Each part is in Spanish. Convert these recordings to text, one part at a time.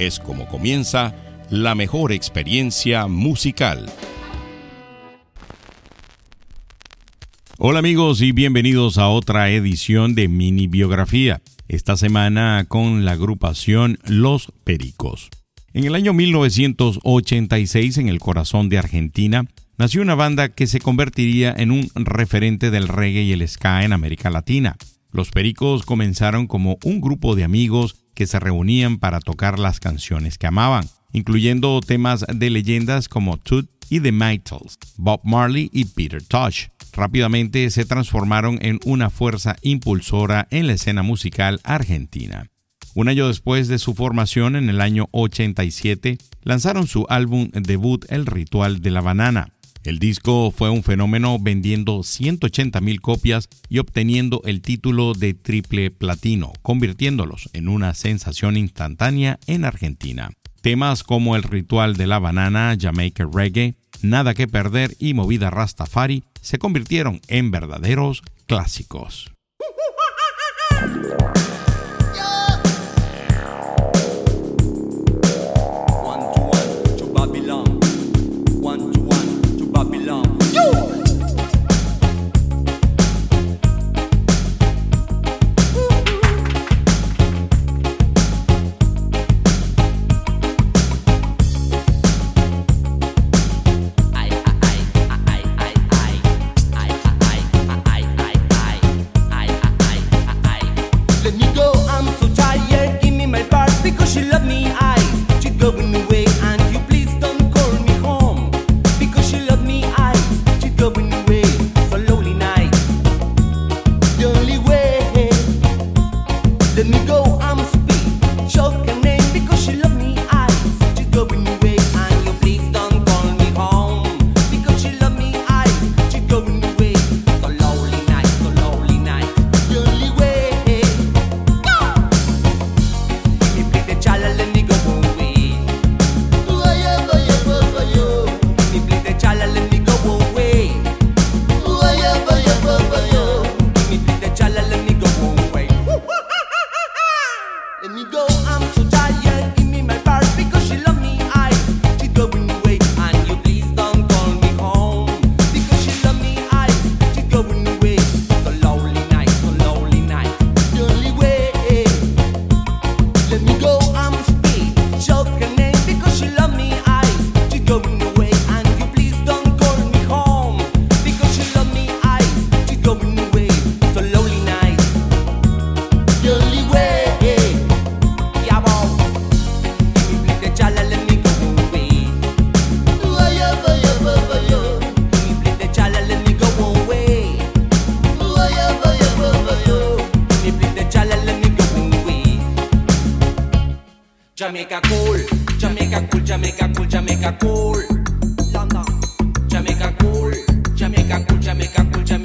es como comienza la mejor experiencia musical. Hola amigos y bienvenidos a otra edición de Mini Biografía, esta semana con la agrupación Los Pericos. En el año 1986, en el corazón de Argentina, nació una banda que se convertiría en un referente del reggae y el ska en América Latina. Los Pericos comenzaron como un grupo de amigos que se reunían para tocar las canciones que amaban, incluyendo temas de leyendas como Toot y The Mitals, Bob Marley y Peter Tosh. Rápidamente se transformaron en una fuerza impulsora en la escena musical argentina. Un año después de su formación, en el año 87, lanzaron su álbum debut El Ritual de la Banana. El disco fue un fenómeno vendiendo 180 mil copias y obteniendo el título de triple platino, convirtiéndolos en una sensación instantánea en Argentina. Temas como El ritual de la banana, Jamaica Reggae, Nada que perder y Movida Rastafari se convirtieron en verdaderos clásicos.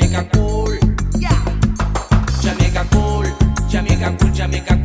Let me go, I'm so tired, give me my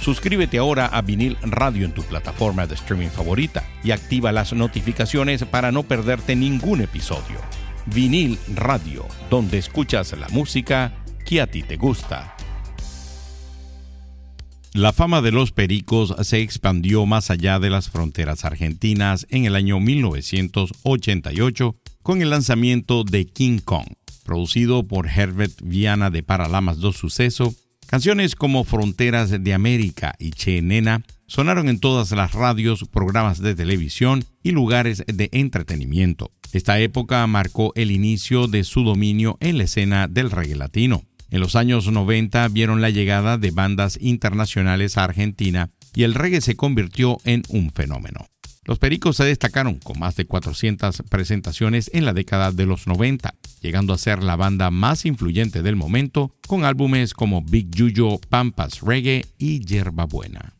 Suscríbete ahora a Vinil Radio en tu plataforma de streaming favorita y activa las notificaciones para no perderte ningún episodio. Vinil Radio, donde escuchas la música que a ti te gusta. La fama de los pericos se expandió más allá de las fronteras argentinas en el año 1988 con el lanzamiento de King Kong, producido por Herbert Viana de Paralamas do Suceso Canciones como Fronteras de América y Che Nena sonaron en todas las radios, programas de televisión y lugares de entretenimiento. Esta época marcó el inicio de su dominio en la escena del reggae latino. En los años 90 vieron la llegada de bandas internacionales a Argentina y el reggae se convirtió en un fenómeno. Los Pericos se destacaron con más de 400 presentaciones en la década de los 90, llegando a ser la banda más influyente del momento con álbumes como Big Yuyo, Pampas Reggae y Yerba Buena.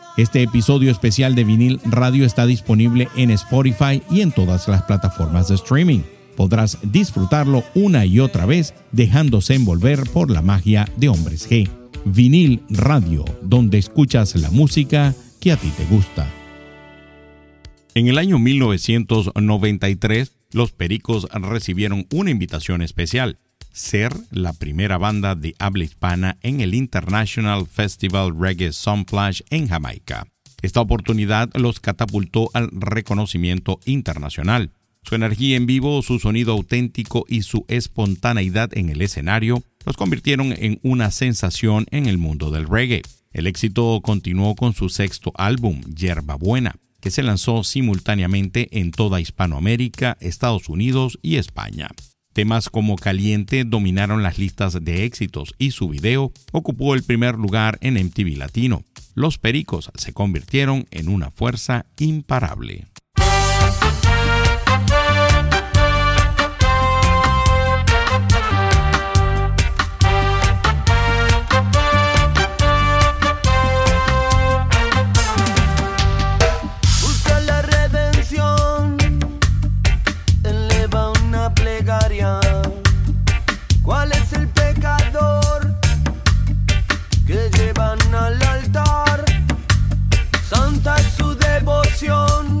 Este episodio especial de vinil radio está disponible en Spotify y en todas las plataformas de streaming. Podrás disfrutarlo una y otra vez dejándose envolver por la magia de Hombres G. Vinil Radio, donde escuchas la música que a ti te gusta. En el año 1993, los Pericos recibieron una invitación especial ser la primera banda de habla hispana en el International Festival Reggae Sunflash en Jamaica. Esta oportunidad los catapultó al reconocimiento internacional. Su energía en vivo, su sonido auténtico y su espontaneidad en el escenario los convirtieron en una sensación en el mundo del reggae. El éxito continuó con su sexto álbum, Yerba Buena, que se lanzó simultáneamente en toda Hispanoamérica, Estados Unidos y España. Temas como Caliente dominaron las listas de éxitos y su video ocupó el primer lugar en MTV Latino. Los Pericos se convirtieron en una fuerza imparable. Santa es su devoción.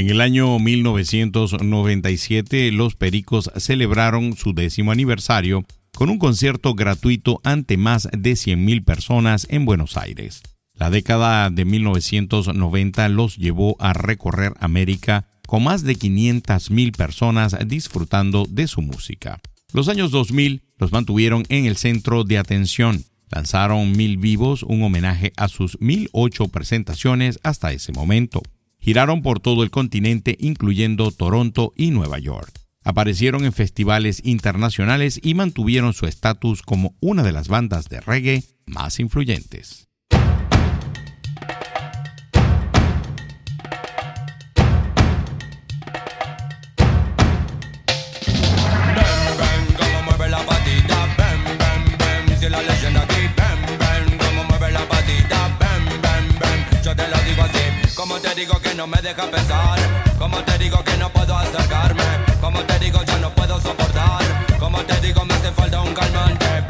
En el año 1997, los Pericos celebraron su décimo aniversario con un concierto gratuito ante más de 100.000 personas en Buenos Aires. La década de 1990 los llevó a recorrer América con más de 500.000 personas disfrutando de su música. Los años 2000 los mantuvieron en el centro de atención. Lanzaron Mil Vivos, un homenaje a sus 1008 presentaciones hasta ese momento. Giraron por todo el continente, incluyendo Toronto y Nueva York. Aparecieron en festivales internacionales y mantuvieron su estatus como una de las bandas de reggae más influyentes. Digo que no me deja pensar? Como te digo que no puedo acercarme? Como te digo yo no puedo soportar? Como te digo me hace falta un calmante?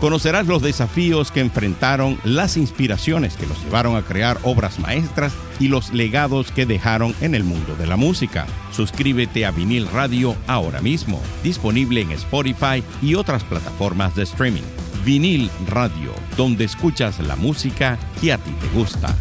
Conocerás los desafíos que enfrentaron, las inspiraciones que los llevaron a crear obras maestras y los legados que dejaron en el mundo de la música. Suscríbete a Vinil Radio ahora mismo, disponible en Spotify y otras plataformas de streaming. Vinil Radio, donde escuchas la música que a ti te gusta.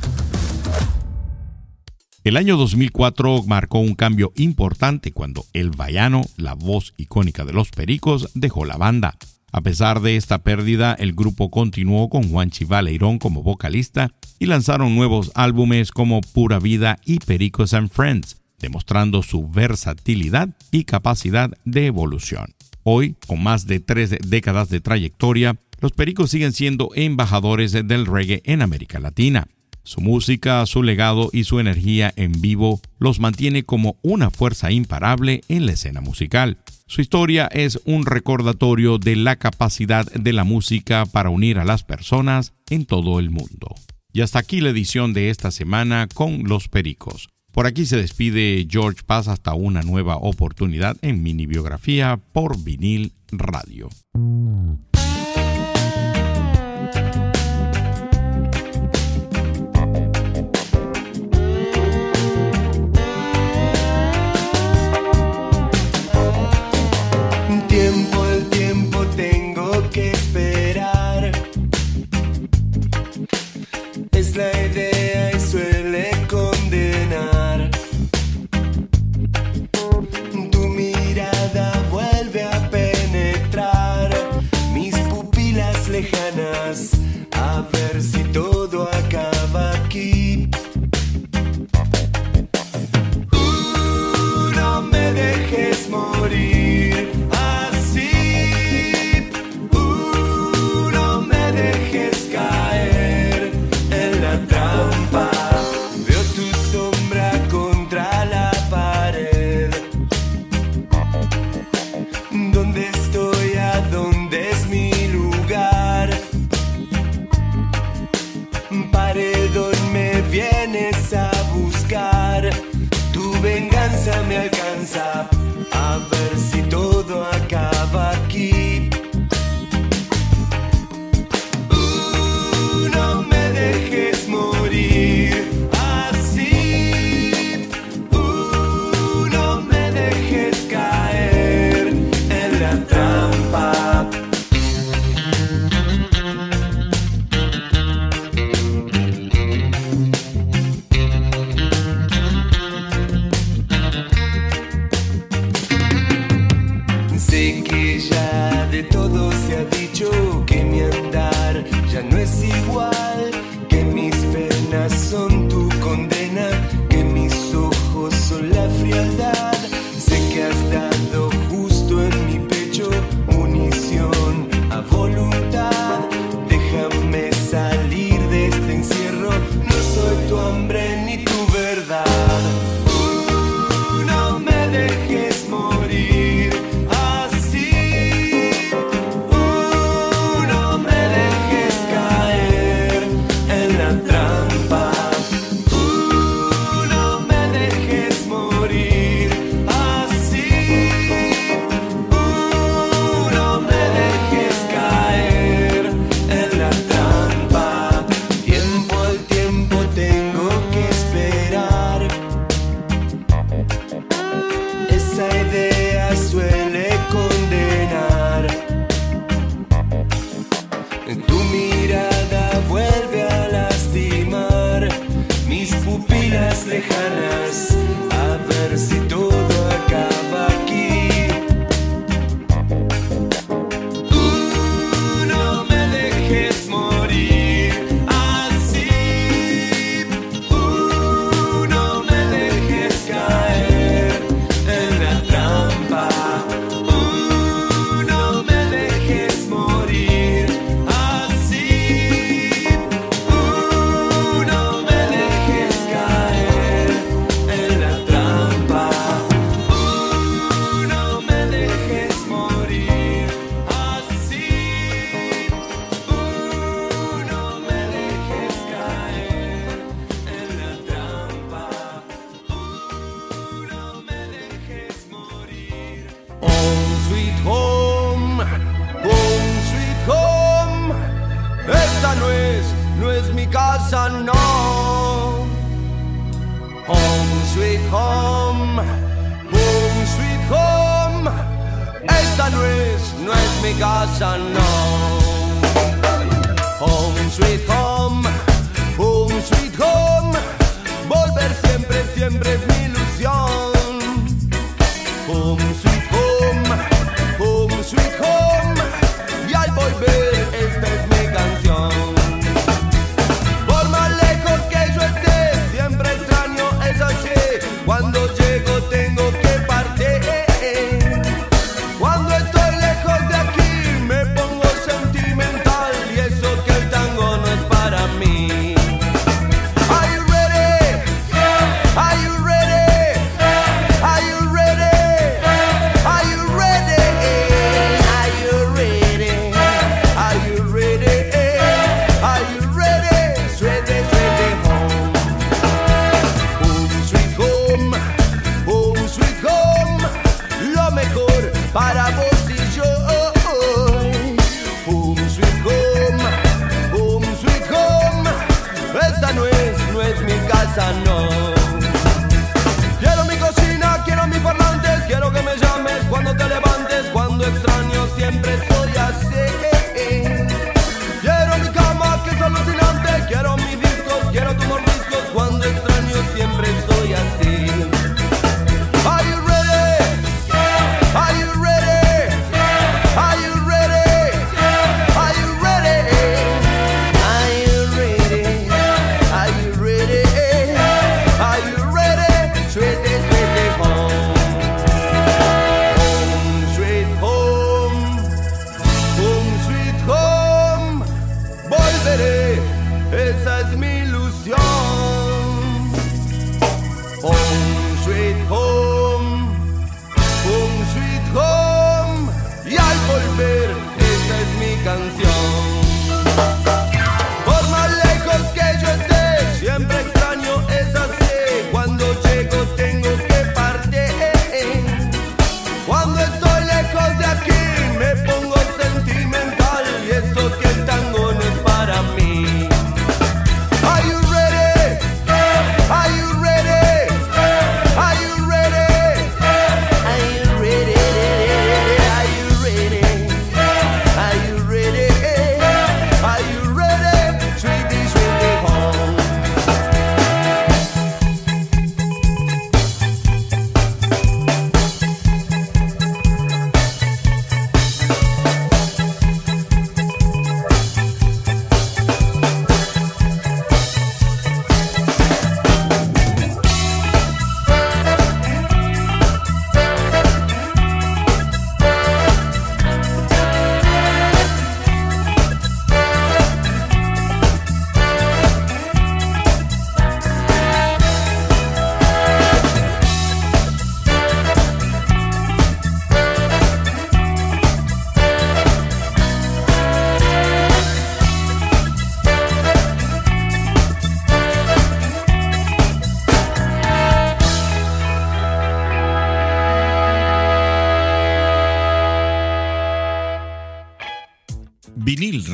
El año 2004 marcó un cambio importante cuando El Bayano, la voz icónica de los Pericos, dejó la banda. A pesar de esta pérdida, el grupo continuó con Juan Chivaleirón como vocalista y lanzaron nuevos álbumes como Pura Vida y Pericos and Friends, demostrando su versatilidad y capacidad de evolución. Hoy, con más de tres décadas de trayectoria, los Pericos siguen siendo embajadores del reggae en América Latina. Su música, su legado y su energía en vivo los mantiene como una fuerza imparable en la escena musical. Su historia es un recordatorio de la capacidad de la música para unir a las personas en todo el mundo. Y hasta aquí la edición de esta semana con Los Pericos. Por aquí se despide George Paz hasta una nueva oportunidad en mini biografía por vinil radio.